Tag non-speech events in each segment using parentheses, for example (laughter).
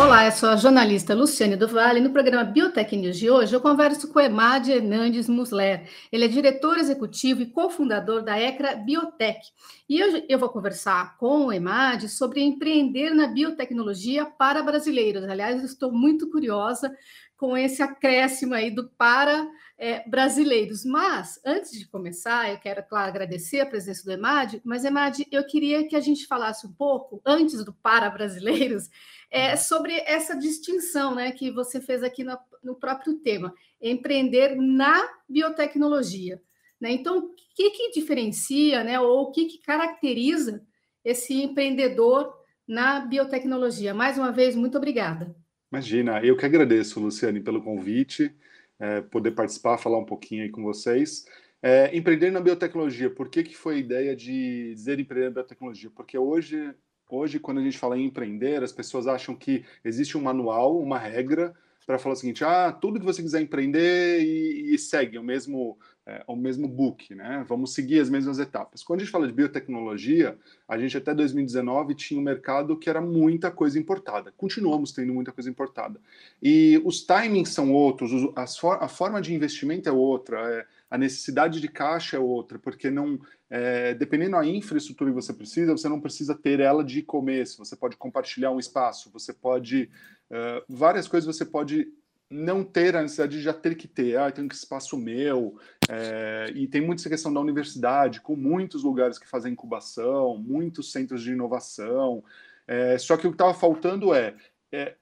Olá, eu sou a jornalista Luciane do Vale. No programa Biotech News de hoje, eu converso com Emad Hernandes Musler. Ele é diretor executivo e cofundador da ECRA Biotech. E eu, eu vou conversar com o Emad sobre empreender na biotecnologia para brasileiros. Aliás, eu estou muito curiosa com esse acréscimo aí do para é, brasileiros. Mas, antes de começar, eu quero, claro, agradecer a presença do Emad, mas, Emad, eu queria que a gente falasse um pouco, antes do para brasileiros, é, sobre essa distinção né, que você fez aqui no, no próprio tema, empreender na biotecnologia. Né? Então, o que, que diferencia, né, ou o que, que caracteriza esse empreendedor na biotecnologia? Mais uma vez, muito obrigada. Imagina, eu que agradeço, Luciane, pelo convite, é, poder participar, falar um pouquinho aí com vocês. É, empreender na biotecnologia, por que, que foi a ideia de dizer empreender na biotecnologia? Porque hoje Hoje, quando a gente fala em empreender, as pessoas acham que existe um manual, uma regra, para falar o seguinte: ah, tudo que você quiser empreender e, e segue o mesmo, é, o mesmo book, né? Vamos seguir as mesmas etapas. Quando a gente fala de biotecnologia, a gente até 2019 tinha um mercado que era muita coisa importada. Continuamos tendo muita coisa importada. E os timings são outros, a forma de investimento é outra. É, a necessidade de caixa é outra, porque não, é, dependendo da infraestrutura que você precisa, você não precisa ter ela de começo, você pode compartilhar um espaço, você pode, uh, várias coisas você pode não ter a necessidade de já ter que ter, ah, tem um espaço meu, é, e tem muito essa questão da universidade, com muitos lugares que fazem incubação, muitos centros de inovação, é, só que o que estava faltando é, é,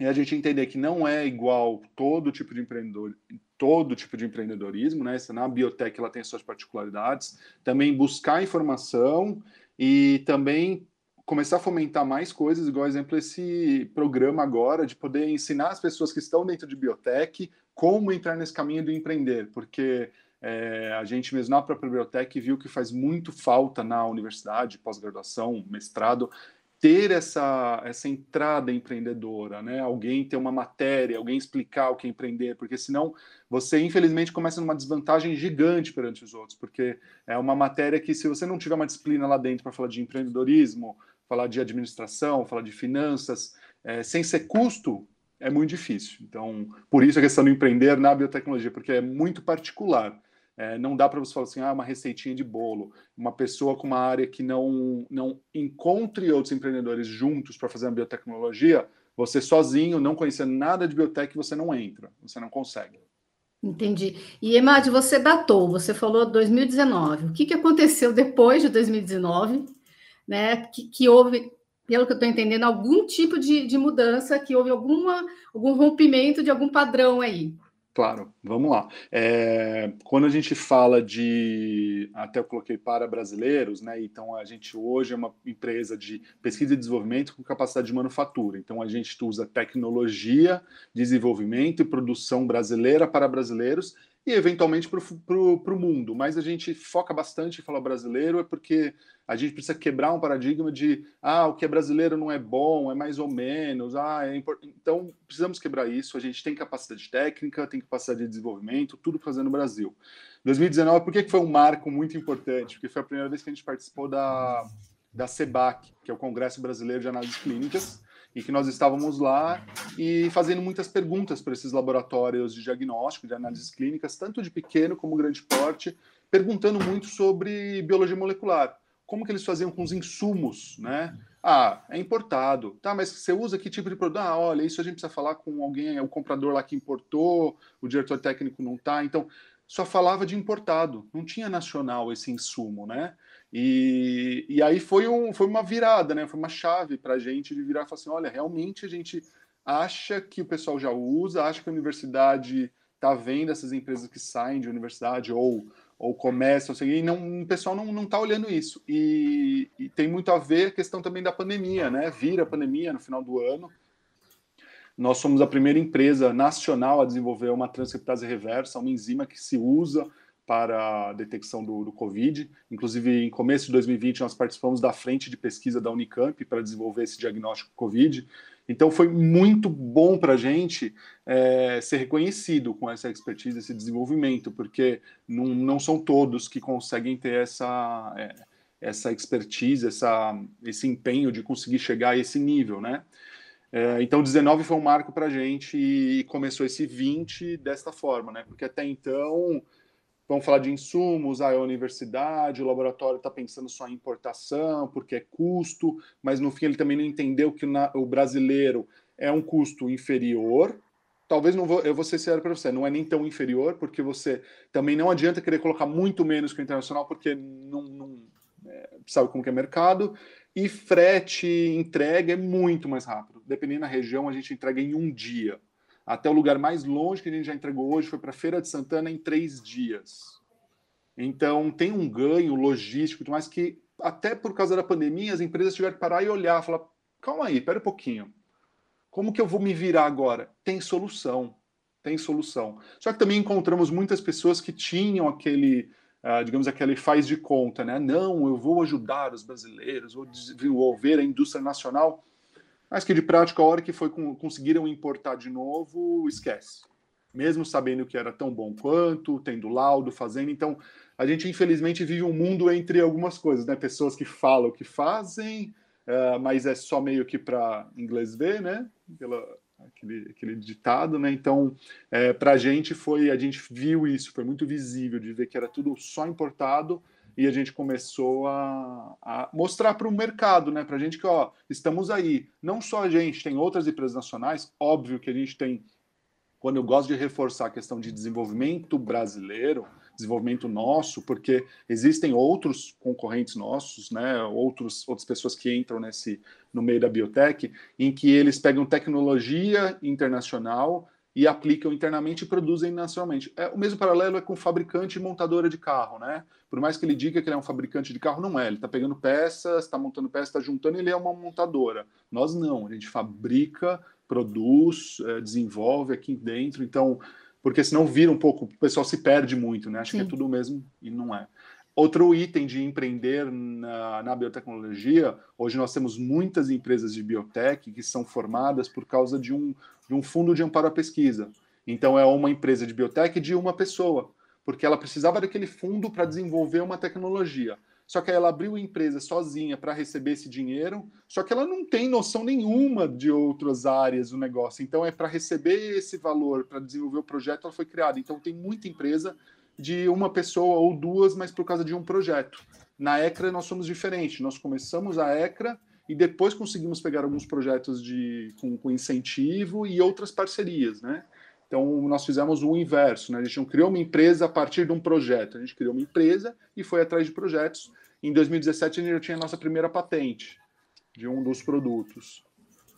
é a gente entender que não é igual todo tipo de empreendedor, todo tipo de empreendedorismo, né? Na biotech ela tem suas particularidades. Também buscar informação e também começar a fomentar mais coisas, igual exemplo esse programa agora de poder ensinar as pessoas que estão dentro de biotech como entrar nesse caminho do empreender, porque é, a gente mesmo na própria biotech viu que faz muito falta na universidade, pós-graduação, mestrado, ter essa, essa entrada empreendedora, né? Alguém ter uma matéria, alguém explicar o que é empreender, porque senão você, infelizmente, começa numa desvantagem gigante perante os outros, porque é uma matéria que, se você não tiver uma disciplina lá dentro para falar de empreendedorismo, falar de administração, falar de finanças, é, sem ser custo, é muito difícil. Então, por isso a questão do empreender na biotecnologia, porque é muito particular. É, não dá para você falar assim, ah, uma receitinha de bolo. Uma pessoa com uma área que não, não encontre outros empreendedores juntos para fazer uma biotecnologia, você sozinho, não conhecendo nada de biotech, você não entra, você não consegue. Entendi. E, Emad, você datou, você falou 2019. O que, que aconteceu depois de 2019, né? Que, que houve, pelo que eu estou entendendo, algum tipo de, de mudança, que houve alguma, algum rompimento de algum padrão aí. Claro, vamos lá. É, quando a gente fala de, até eu coloquei para brasileiros, né? Então a gente hoje é uma empresa de pesquisa e desenvolvimento com capacidade de manufatura. Então a gente usa tecnologia, desenvolvimento e produção brasileira para brasileiros e eventualmente para o mundo. Mas a gente foca bastante em falar brasileiro, é porque a gente precisa quebrar um paradigma de ah, o que é brasileiro não é bom, é mais ou menos, ah, é. Então, precisamos quebrar isso. A gente tem capacidade técnica, tem capacidade de desenvolvimento, tudo fazer no Brasil. 2019, por que foi um marco muito importante? Porque foi a primeira vez que a gente participou da, da CEBAC, que é o Congresso Brasileiro de Análises Clínicas e que nós estávamos lá e fazendo muitas perguntas para esses laboratórios de diagnóstico, de análises clínicas, tanto de pequeno como grande porte, perguntando muito sobre biologia molecular. Como que eles faziam com os insumos, né? Ah, é importado. Tá, mas você usa que tipo de produto? Ah, olha, isso a gente precisa falar com alguém, é o comprador lá que importou, o diretor técnico não tá. Então, só falava de importado, não tinha nacional esse insumo, né? E, e aí foi, um, foi uma virada, né? Foi uma chave para a gente de virar e falar assim: olha, realmente a gente acha que o pessoal já usa, acha que a universidade está vendo essas empresas que saem de universidade ou, ou começam, assim, e não, o pessoal não está olhando isso. E, e, tem muito a ver a questão também da pandemia, né? Vira a pandemia no final do ano. Nós somos a primeira empresa nacional a desenvolver uma transcriptase reversa, uma enzima que se usa para a detecção do, do, Covid. Inclusive, em começo de 2020, nós participamos da frente de pesquisa da Unicamp para desenvolver esse diagnóstico Covid. Então, foi muito bom para a gente é, ser reconhecido com essa expertise, esse desenvolvimento, porque não, não são todos que conseguem ter essa, é, essa expertise, essa, esse empenho de conseguir chegar a esse nível, né? É, então, 19 foi um marco para a gente e começou esse 20 desta forma, né? Porque até então, vamos falar de insumos, a universidade, o laboratório está pensando só em importação, porque é custo, mas no fim ele também não entendeu que o brasileiro é um custo inferior. Talvez não vou, eu vou ser sério para você, não é nem tão inferior, porque você também não adianta querer colocar muito menos que o internacional, porque não, não é, sabe como que é mercado. E frete, entrega é muito mais rápido. Dependendo da região, a gente entrega em um dia. Até o lugar mais longe que a gente já entregou hoje foi para Feira de Santana em três dias. Então, tem um ganho logístico, mas que até por causa da pandemia, as empresas tiveram que parar e olhar, falar: calma aí, espera um pouquinho. Como que eu vou me virar agora? Tem solução. Tem solução. Só que também encontramos muitas pessoas que tinham aquele uh, digamos, aquele faz de conta, né? Não, eu vou ajudar os brasileiros, vou desenvolver a indústria nacional, mas que de prática, a hora que foi com, conseguiram importar de novo, esquece. Mesmo sabendo que era tão bom quanto, tendo laudo, fazendo. Então, a gente infelizmente vive um mundo entre algumas coisas, né? Pessoas que falam que fazem, uh, mas é só meio que para inglês ver, né? Pela, aquele, aquele ditado, né? Então, é, para a gente foi, a gente viu isso, foi muito visível de ver que era tudo só importado e a gente começou a, a mostrar para o mercado, né? Para a gente que, ó, estamos aí. Não só a gente, tem outras empresas nacionais, óbvio que a gente tem. Quando eu gosto de reforçar a questão de desenvolvimento brasileiro, desenvolvimento nosso, porque existem outros concorrentes nossos, né, outros, outras pessoas que entram nesse no meio da biotech, em que eles pegam tecnologia internacional e aplicam internamente e produzem nacionalmente. É, o mesmo paralelo é com fabricante e montadora de carro, né? Por mais que ele diga que ele é um fabricante de carro, não é. Ele está pegando peças, está montando peças, está juntando, ele é uma montadora. Nós não, a gente fabrica, produz, é, desenvolve aqui dentro. Então, porque senão vira um pouco, o pessoal se perde muito, né? Acho Sim. que é tudo o mesmo e não é. Outro item de empreender na, na, biotecnologia, hoje nós temos muitas empresas de biotech que são formadas por causa de um, de um fundo de amparo à pesquisa. Então, é uma empresa de biotech de uma pessoa, porque ela precisava daquele fundo para desenvolver uma tecnologia. Só que ela abriu a empresa sozinha para receber esse dinheiro, só que ela não tem noção nenhuma de outras áreas do negócio. Então, é para receber esse valor, para desenvolver o projeto, ela foi criada. Então, tem muita empresa de uma pessoa ou duas, mas por causa de um projeto. Na ECRA, nós somos diferentes. Nós começamos a ECRA e depois conseguimos pegar alguns projetos de, com, com incentivo e outras parcerias, né? Então, nós fizemos o inverso, né? A gente não criou uma empresa a partir de um projeto, a gente criou uma empresa e foi atrás de projetos. Em 2017, a gente já tinha a nossa primeira patente de um dos produtos.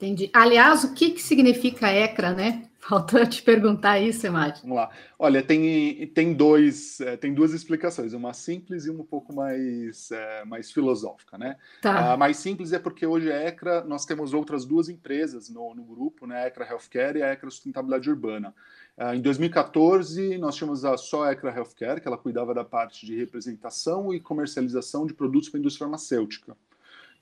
Entendi. Aliás, o que, que significa ECRA, né? (laughs) Faltou te perguntar isso, Emad. Vamos lá. Olha, tem, tem, dois, é, tem duas explicações, uma simples e uma um pouco mais, é, mais filosófica, né? Tá. A mais simples é porque hoje a ECRA, nós temos outras duas empresas no, no grupo, né? A ECRA Healthcare e a ECRA Sustentabilidade Urbana. Uh, em 2014, nós tínhamos a só a ECRA Healthcare, que ela cuidava da parte de representação e comercialização de produtos para a indústria farmacêutica.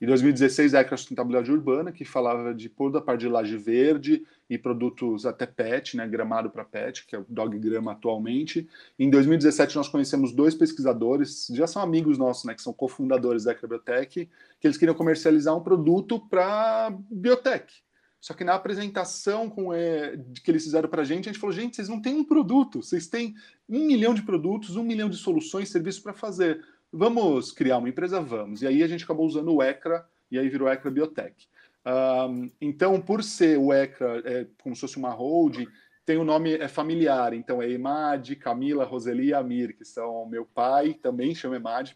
Em 2016, a ECA Sustentabilidade Urbana, que falava de toda a parte de laje verde e produtos até PET, né, gramado para PET, que é o Dog Grama atualmente. Em 2017, nós conhecemos dois pesquisadores, já são amigos nossos, né, que são cofundadores da ECA Biotech, que eles queriam comercializar um produto para biotech. Só que na apresentação com, é, que eles fizeram para a gente, a gente falou: gente, vocês não têm um produto, vocês têm um milhão de produtos, um milhão de soluções, serviços para fazer. Vamos criar uma empresa? Vamos. E aí a gente acabou usando o ECRA, e aí virou ECRA Biotech. Um, então, por ser o ECRA é, como se fosse uma holding, tem o nome é familiar, então é Emad, Camila, Roseli e Amir, que são meu pai, também chama Emad,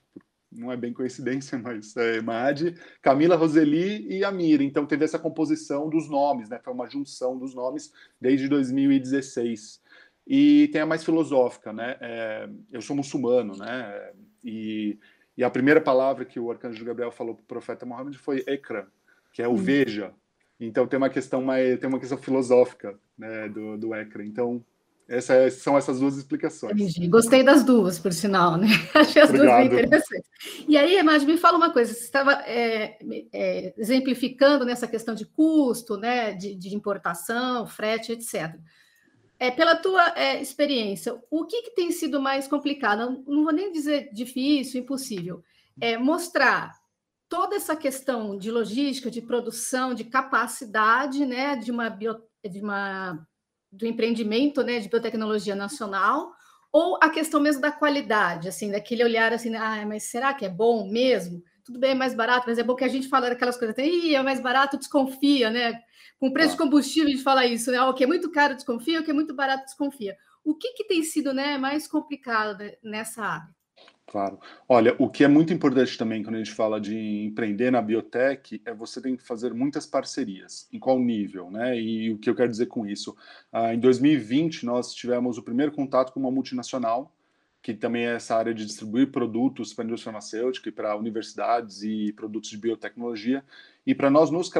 não é bem coincidência, (laughs) mas é Emad, Camila, Roseli e Amir. Então teve essa composição dos nomes, né? Foi uma junção dos nomes desde 2016. E tem a mais filosófica, né? É, eu sou muçulmano, né? E, e a primeira palavra que o arcanjo Gabriel falou para o profeta Muhammad foi ekra, que é o hum. veja. Então tem uma questão mais, tem uma questão filosófica né, do, do. Então Essa, são essas duas explicações. Entendi. Gostei das duas, por sinal, né? (laughs) Achei as Obrigado. duas bem interessantes. E aí, Emad, me fala uma coisa: você estava é, é, exemplificando nessa questão de custo, né, de, de importação, frete, etc. É, pela tua é, experiência, o que, que, tem sido mais complicado? Não, vou nem dizer difícil, impossível. É mostrar toda essa questão de logística, de produção, de capacidade, né, de uma, bio, de uma do empreendimento, né, de biotecnologia nacional, ou a questão mesmo da qualidade, assim, daquele olhar assim, ah, mas será que é bom mesmo? Tudo bem, é mais barato, mas é bom que a gente fala daquelas coisas, Ih, é mais barato, desconfia, né? Com preço de combustível, a gente fala isso, né? O que é muito caro, desconfia, o que é muito barato, desconfia. O que, que tem sido né, mais complicado nessa área? Claro. Olha, o que é muito importante também quando a gente fala de empreender na biotech é você tem que fazer muitas parcerias. Em qual nível, né? E o que eu quero dizer com isso? Ah, em 2020, nós tivemos o primeiro contato com uma multinacional que também é essa área de distribuir produtos para a indústria farmacêutica e para universidades e produtos de biotecnologia. E para nós nos,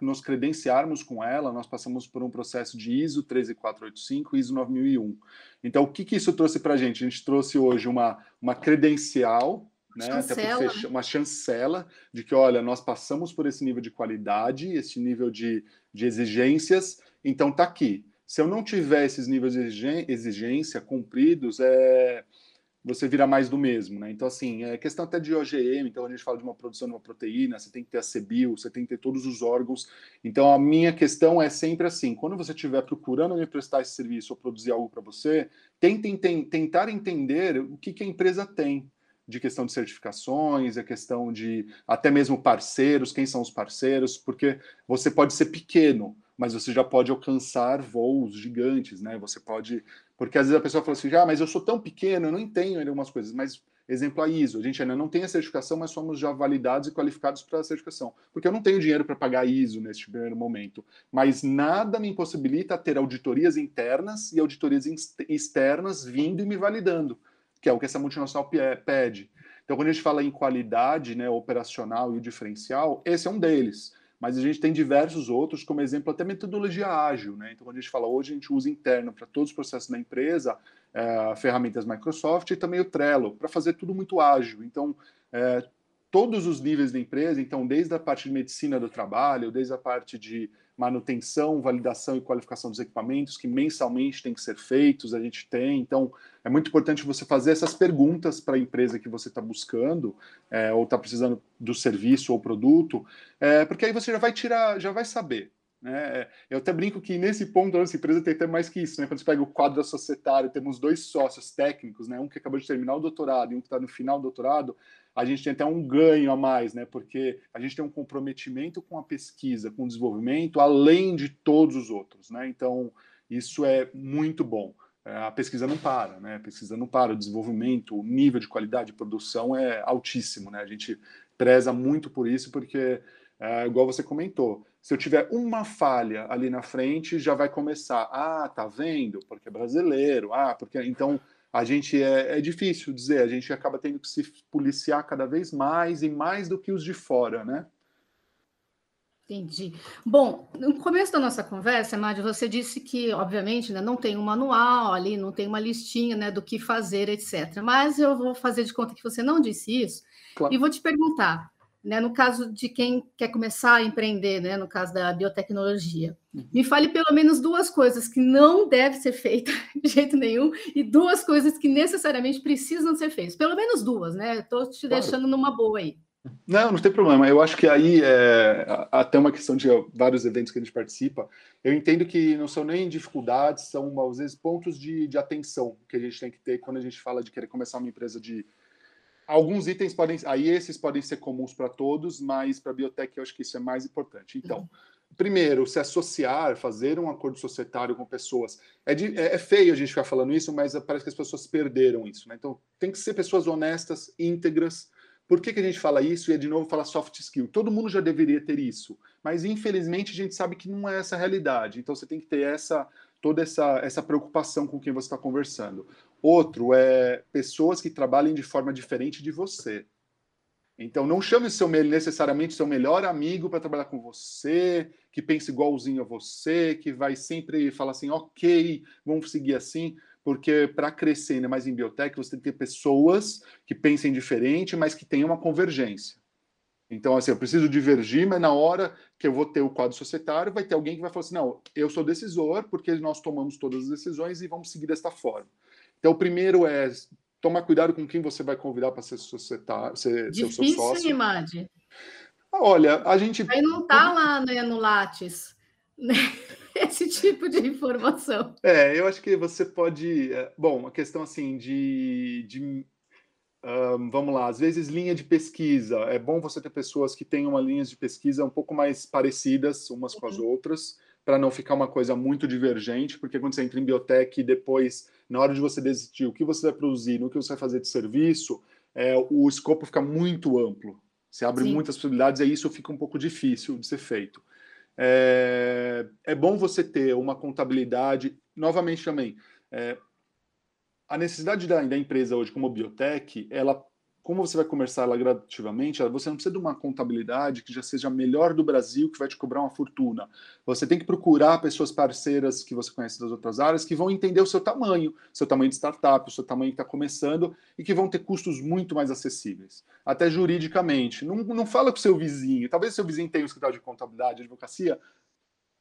nos, credenciarmos com ela, nós passamos por um processo de ISO 13485 e ISO 9001. Então, o que, que isso trouxe para a gente? A gente trouxe hoje uma, uma credencial né? Chancela. Uma chancela de que, olha, nós passamos por esse nível de qualidade, esse nível de, de exigências, então tá aqui. Se eu não tiver esses níveis de exigência cumpridos, é, você vira mais do mesmo, né? Então, assim, é questão até de OGM, então a gente fala de uma produção de uma proteína, você tem que ter a CBIL, você tem que ter todos os órgãos. Então, a minha questão é sempre assim, quando você estiver procurando me prestar esse serviço ou produzir algo para você, tente tentar entender o que, que a empresa tem, de questão de certificações, a questão de até mesmo parceiros, quem são os parceiros, porque você pode ser pequeno, mas você já pode alcançar voos gigantes, né? Você pode. Porque às vezes a pessoa fala assim, ah, mas eu sou tão pequeno, eu não entendo algumas coisas. Mas, exemplo, a ISO. A gente ainda não tem a certificação, mas somos já validados e qualificados para a certificação. Porque eu não tenho dinheiro para pagar ISO neste primeiro momento. Mas nada me impossibilita ter auditorias internas e auditorias externas vindo e me validando, que é o que essa multinacional pede. Então, quando a gente fala em qualidade né, operacional e o diferencial, esse é um deles mas a gente tem diversos outros, como exemplo, até metodologia ágil. Né? Então, quando a gente fala hoje, a gente usa interno para todos os processos da empresa, é, ferramentas Microsoft e também o Trello, para fazer tudo muito ágil. Então, é, todos os níveis da empresa, então, desde a parte de medicina do trabalho, desde a parte de manutenção, validação e qualificação dos equipamentos que mensalmente tem que ser feitos, a gente tem. Então, é muito importante você fazer essas perguntas para a empresa que você está buscando, é, ou está precisando do serviço ou produto, é, porque aí você já vai tirar, já vai saber. Né? Eu até brinco que nesse ponto a nossa empresa tem até mais que isso. Né? Quando você pega o quadro societário, temos dois sócios técnicos, né? um que acabou de terminar o doutorado e um que está no final do doutorado, a gente tem até um ganho a mais, né? Porque a gente tem um comprometimento com a pesquisa, com o desenvolvimento, além de todos os outros, né? Então, isso é muito bom. É, a pesquisa não para, né? A pesquisa não para, o desenvolvimento, o nível de qualidade de produção é altíssimo, né? A gente preza muito por isso, porque, é, igual você comentou, se eu tiver uma falha ali na frente, já vai começar. Ah, tá vendo? Porque é brasileiro. Ah, porque. Então, a gente é, é, difícil dizer, a gente acaba tendo que se policiar cada vez mais e mais do que os de fora, né? Entendi. Bom, no começo da nossa conversa, Mário, você disse que, obviamente, né, não tem um manual ali, não tem uma listinha né, do que fazer, etc. Mas eu vou fazer de conta que você não disse isso claro. e vou te perguntar: né, no caso de quem quer começar a empreender, né, no caso da biotecnologia. Uhum. Me fale pelo menos duas coisas que não deve ser feita (laughs) de jeito nenhum e duas coisas que necessariamente precisam ser feitas. Pelo menos duas, né? Estou te claro. deixando numa boa aí. Não, não tem problema. Eu acho que aí é até uma questão de vários eventos que a gente participa. Eu entendo que não são nem dificuldades, são às vezes pontos de, de atenção que a gente tem que ter quando a gente fala de querer começar uma empresa de Alguns itens podem, aí esses podem ser comuns para todos, mas para a biotech eu acho que isso é mais importante. Então, uhum. primeiro, se associar, fazer um acordo societário com pessoas. É, de, é, é, feio a gente ficar falando isso, mas parece que as pessoas perderam isso. Né? Então, tem que ser pessoas honestas, íntegras. Por que, que a gente fala isso? E é de novo falar soft skill. Todo mundo já deveria ter isso, mas infelizmente a gente sabe que não é essa a realidade. Então, você tem que ter essa toda essa, essa preocupação com quem você está conversando. Outro é pessoas que trabalhem de forma diferente de você. Então, não chame seu, necessariamente seu melhor amigo para trabalhar com você, que pensa igualzinho a você, que vai sempre falar assim, ok, vamos seguir assim, porque para crescer ainda mais em biotech, você tem que ter pessoas que pensem diferente, mas que tenham uma convergência. Então, assim, eu preciso divergir, mas na hora que eu vou ter o quadro societário, vai ter alguém que vai falar assim: não, eu sou decisor, porque nós tomamos todas as decisões e vamos seguir desta forma. Então, o primeiro é tomar cuidado com quem você vai convidar para ser societário, ser, Difícil, ser seu sócio. Imad. Olha, a gente. Aí não está lá né, no Lattes. (laughs) Né? Esse tipo de informação. É, eu acho que você pode. É, bom, a questão assim de, de um, vamos lá, às vezes linha de pesquisa. É bom você ter pessoas que tenham linhas de pesquisa um pouco mais parecidas umas com as uhum. outras, para não ficar uma coisa muito divergente, porque quando você entra em biotech e depois, na hora de você decidir o que você vai produzir, no que você vai fazer de serviço, é, o escopo fica muito amplo. Você abre Sim. muitas possibilidades e isso fica um pouco difícil de ser feito. É, é bom você ter uma contabilidade, novamente também, é, a necessidade da, da, empresa hoje como biotech, ela, como você vai começar ela gradativamente, você não precisa de uma contabilidade que já seja a melhor do Brasil, que vai te cobrar uma fortuna. Você tem que procurar pessoas parceiras que você conhece das outras áreas, que vão entender o seu tamanho, seu tamanho de startup, o seu tamanho que está começando, e que vão ter custos muito mais acessíveis. Até juridicamente. Não, não fala com o seu vizinho. Talvez seu vizinho tenha um escritório de contabilidade, de advocacia,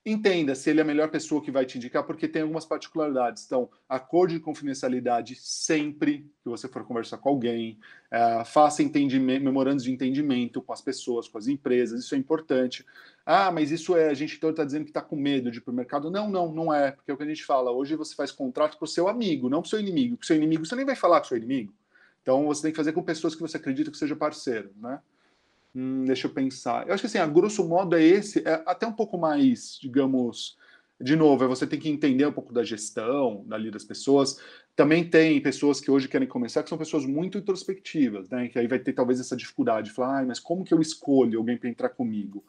entenda se ele é a melhor pessoa que vai te indicar, porque tem algumas particularidades. Então, acordo de confidencialidade sempre que você for conversar com alguém, é, faça memorandos de entendimento com as pessoas, com as empresas, isso é importante. Ah, mas isso é, a gente então está dizendo que está com medo de ir para o mercado. Não, não, não é, porque é o que a gente fala. Hoje você faz contrato para o seu amigo, não para o seu inimigo. Com o seu inimigo, você nem vai falar com o seu inimigo. Então, você tem que fazer com pessoas que você acredita que seja parceiro, né? Hum, deixa eu pensar. Eu acho que assim, a grosso modo é esse, é até um pouco mais, digamos, de novo, é você tem que entender um pouco da gestão dali das pessoas. Também tem pessoas que hoje querem começar que são pessoas muito introspectivas, né? Que aí vai ter talvez essa dificuldade, de falar, ah, mas como que eu escolho alguém para entrar comigo?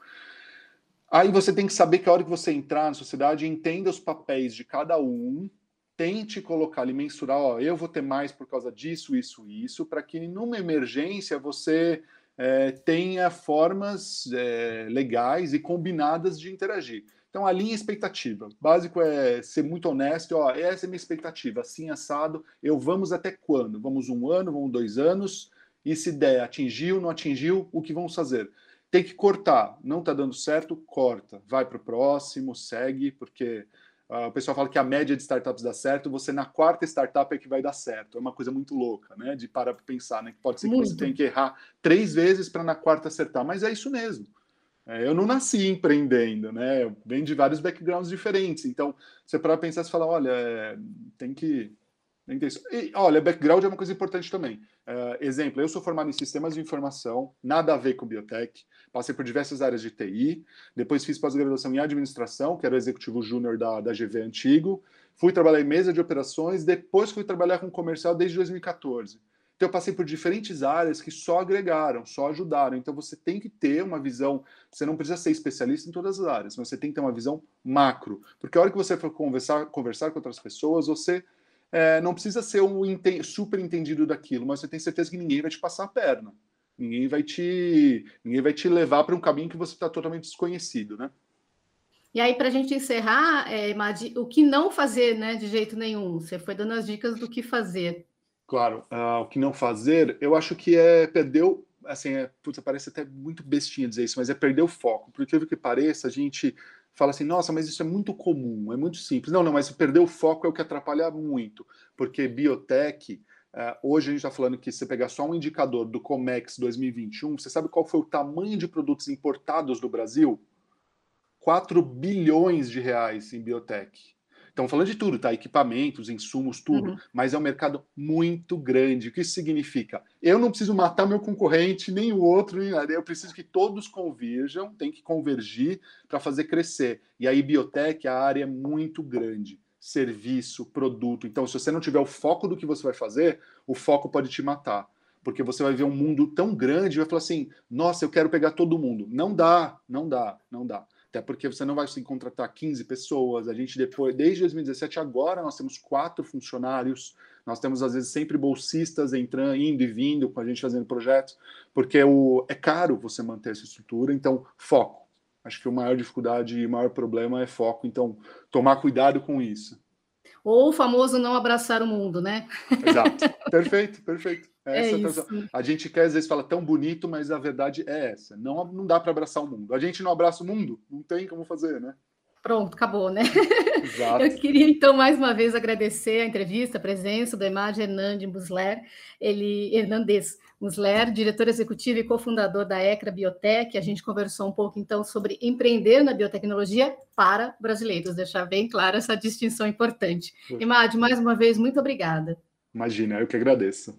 Aí você tem que saber que a hora que você entrar na sociedade, entenda os papéis de cada um, tente colocar ali, mensurar, ó, eu vou ter mais por causa disso, isso, isso, para que numa emergência você é, tenha formas é, legais e combinadas de interagir. Então, a linha expectativa. Básico é ser muito honesto. Ó, essa é minha expectativa, assim assado. Eu vamos até quando? Vamos um ano, vamos dois anos. E se der, atingiu, não atingiu, o que vamos fazer? Tem que cortar. Não está dando certo, corta. Vai para o próximo, segue, porque o pessoal fala que a média de startups dá certo, você na quarta startup é que vai dar certo. É uma coisa muito louca, né? De parar para pensar, né? Que pode ser que muito. você tenha que errar três vezes para na quarta acertar, mas é isso mesmo. É, eu não nasci empreendendo, né? Eu venho de vários backgrounds diferentes. Então, você para pensar, você fala, olha, é, tem que e, olha, background é uma coisa importante também. Uh, exemplo, eu sou formado em sistemas de informação, nada a ver com biotech, passei por diversas áreas de TI, depois fiz pós-graduação em administração, que era o executivo júnior da, da GV antigo, fui trabalhar em mesa de operações, depois fui trabalhar com comercial desde 2014. Então eu passei por diferentes áreas que só agregaram, só ajudaram. Então você tem que ter uma visão, você não precisa ser especialista em todas as áreas, mas você tem que ter uma visão macro, porque a hora que você for conversar, conversar com outras pessoas, você é, não precisa ser um super entendido daquilo, mas você tem certeza que ninguém vai te passar a perna. Ninguém vai te, ninguém vai te levar para um caminho que você está totalmente desconhecido, né? E aí, para a gente encerrar, é, Madi, o que não fazer, né, de jeito nenhum? Você foi dando as dicas do que fazer. Claro, uh, o que não fazer, eu acho que é perder o, assim, é, putz, parece até muito bestinha dizer isso, mas é perder o foco. Porque o que pareça, a gente fala assim, nossa, mas isso é muito comum, é muito simples. Não, não, mas perder o foco é o que atrapalha muito, porque biotech, uh, hoje a gente está falando que se você pegar só um indicador do Comex 2021, você sabe qual foi o tamanho de produtos importados do Brasil? 4 bilhões de reais em biotech. Estamos falando de tudo, tá? Equipamentos, insumos, tudo. Uhum. Mas é um mercado muito grande. O que isso significa? Eu não preciso matar meu concorrente, nem o outro, nem nada. Eu preciso que todos converjam, tem que convergir para fazer crescer. E aí, biotech, a área é muito grande. Serviço, produto. Então, se você não tiver o foco do que você vai fazer, o foco pode te matar porque você vai ver um mundo tão grande e vai falar assim: nossa, eu quero pegar todo mundo. Não dá, não dá, não dá até porque você não vai conseguir contratar 15 pessoas. A gente depois, desde 2017 agora, nós temos quatro funcionários. Nós temos às vezes sempre bolsistas entrando, indo e vindo com a gente fazendo projetos, porque o, é caro você manter essa estrutura. Então, foco, Acho que o maior dificuldade e o maior problema é foco, então tomar cuidado com isso. Ou o famoso não abraçar o mundo, né? Exato. perfeito, perfeito. É, é isso. A gente quer, às vezes, fala tão bonito, mas a verdade é essa. Não, não dá para abraçar o mundo. A gente não abraça o mundo, não tem como fazer, né? Pronto, acabou, né? Exato. (laughs) Eu queria, então, mais uma vez agradecer a entrevista, a presença do Emad Hernandes Musler, ele, Hernandes Musler, diretor executivo e cofundador da ECRA Biotech. A gente conversou um pouco, então, sobre empreender na biotecnologia para brasileiros, deixar bem clara essa distinção importante. Emad, mais uma vez, muito obrigada. Imagina, eu que agradeço.